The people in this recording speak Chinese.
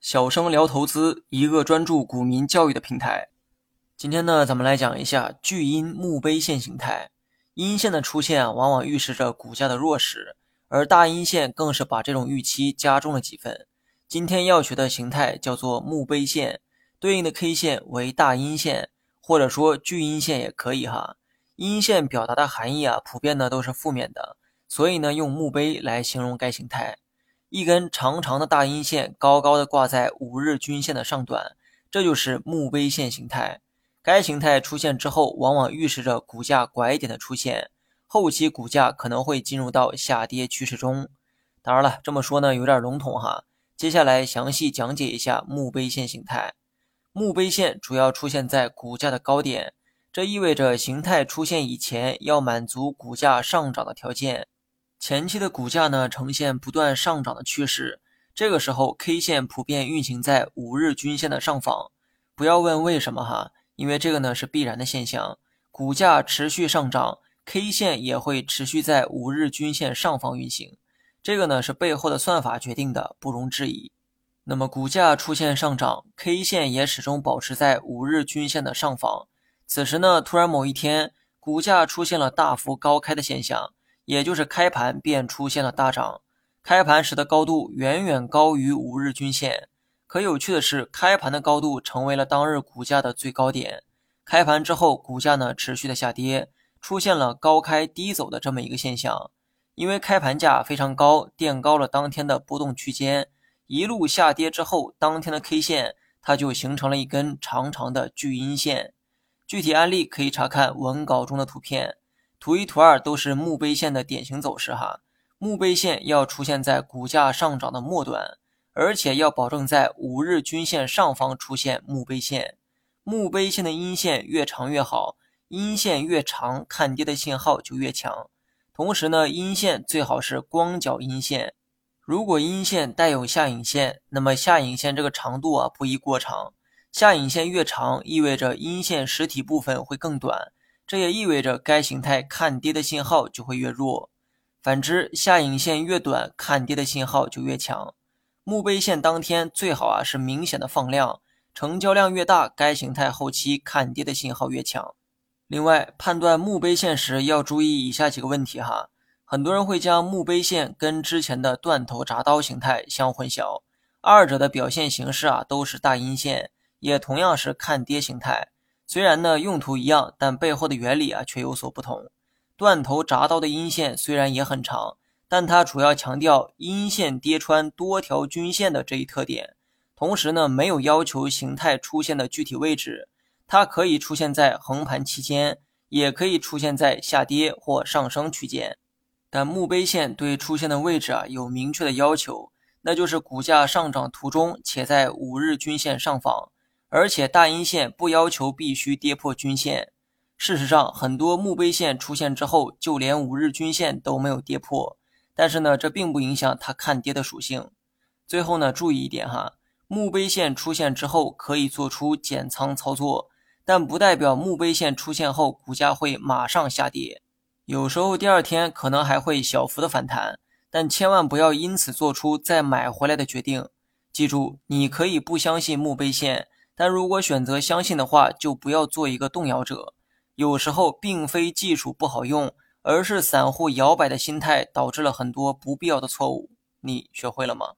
小生聊投资，一个专注股民教育的平台。今天呢，咱们来讲一下巨阴墓碑线形态。阴线的出现啊往往预示着股价的弱势，而大阴线更是把这种预期加重了几分。今天要学的形态叫做墓碑线，对应的 K 线为大阴线，或者说巨阴线也可以哈。阴线表达的含义啊，普遍呢都是负面的。所以呢，用墓碑来形容该形态，一根长长的大阴线高高的挂在五日均线的上端，这就是墓碑线形态。该形态出现之后，往往预示着股价拐点的出现，后期股价可能会进入到下跌趋势中。当然了，这么说呢有点笼统哈。接下来详细讲解一下墓碑线形态。墓碑线主要出现在股价的高点，这意味着形态出现以前要满足股价上涨的条件。前期的股价呢呈现不断上涨的趋势，这个时候 K 线普遍运行在五日均线的上方。不要问为什么哈，因为这个呢是必然的现象。股价持续上涨，K 线也会持续在五日均线上方运行。这个呢是背后的算法决定的，不容置疑。那么股价出现上涨，K 线也始终保持在五日均线的上方。此时呢，突然某一天，股价出现了大幅高开的现象。也就是开盘便出现了大涨，开盘时的高度远远高于五日均线。可有趣的是，开盘的高度成为了当日股价的最高点。开盘之后，股价呢持续的下跌，出现了高开低走的这么一个现象。因为开盘价非常高，垫高了当天的波动区间，一路下跌之后，当天的 K 线它就形成了一根长长的巨阴线。具体案例可以查看文稿中的图片。图一、图二都是墓碑线的典型走势哈。墓碑线要出现在股价上涨的末端，而且要保证在五日均线上方出现墓碑线。墓碑线的阴线越长越好，阴线越长，看跌的信号就越强。同时呢，阴线最好是光脚阴线。如果阴线带有下影线，那么下影线这个长度啊不宜过长。下影线越长，意味着阴线实体部分会更短。这也意味着该形态看跌的信号就会越弱，反之，下影线越短，看跌的信号就越强。墓碑线当天最好啊是明显的放量，成交量越大，该形态后期看跌的信号越强。另外，判断墓碑线时要注意以下几个问题哈。很多人会将墓碑线跟之前的断头铡刀形态相混淆，二者的表现形式啊都是大阴线，也同样是看跌形态。虽然呢用途一样，但背后的原理啊却有所不同。断头铡刀的阴线虽然也很长，但它主要强调阴线跌穿多条均线的这一特点，同时呢没有要求形态出现的具体位置。它可以出现在横盘期间，也可以出现在下跌或上升区间。但墓碑线对出现的位置啊有明确的要求，那就是股价上涨途中且在五日均线上方。而且大阴线不要求必须跌破均线。事实上，很多墓碑线出现之后，就连五日均线都没有跌破。但是呢，这并不影响它看跌的属性。最后呢，注意一点哈，墓碑线出现之后可以做出减仓操作，但不代表墓碑线出现后股价会马上下跌。有时候第二天可能还会小幅的反弹，但千万不要因此做出再买回来的决定。记住，你可以不相信墓碑线。但如果选择相信的话就不要做一个动摇者。有时候并非技术不好用而是散户摇摆的心态导致了很多不必要的错误。你学会了吗？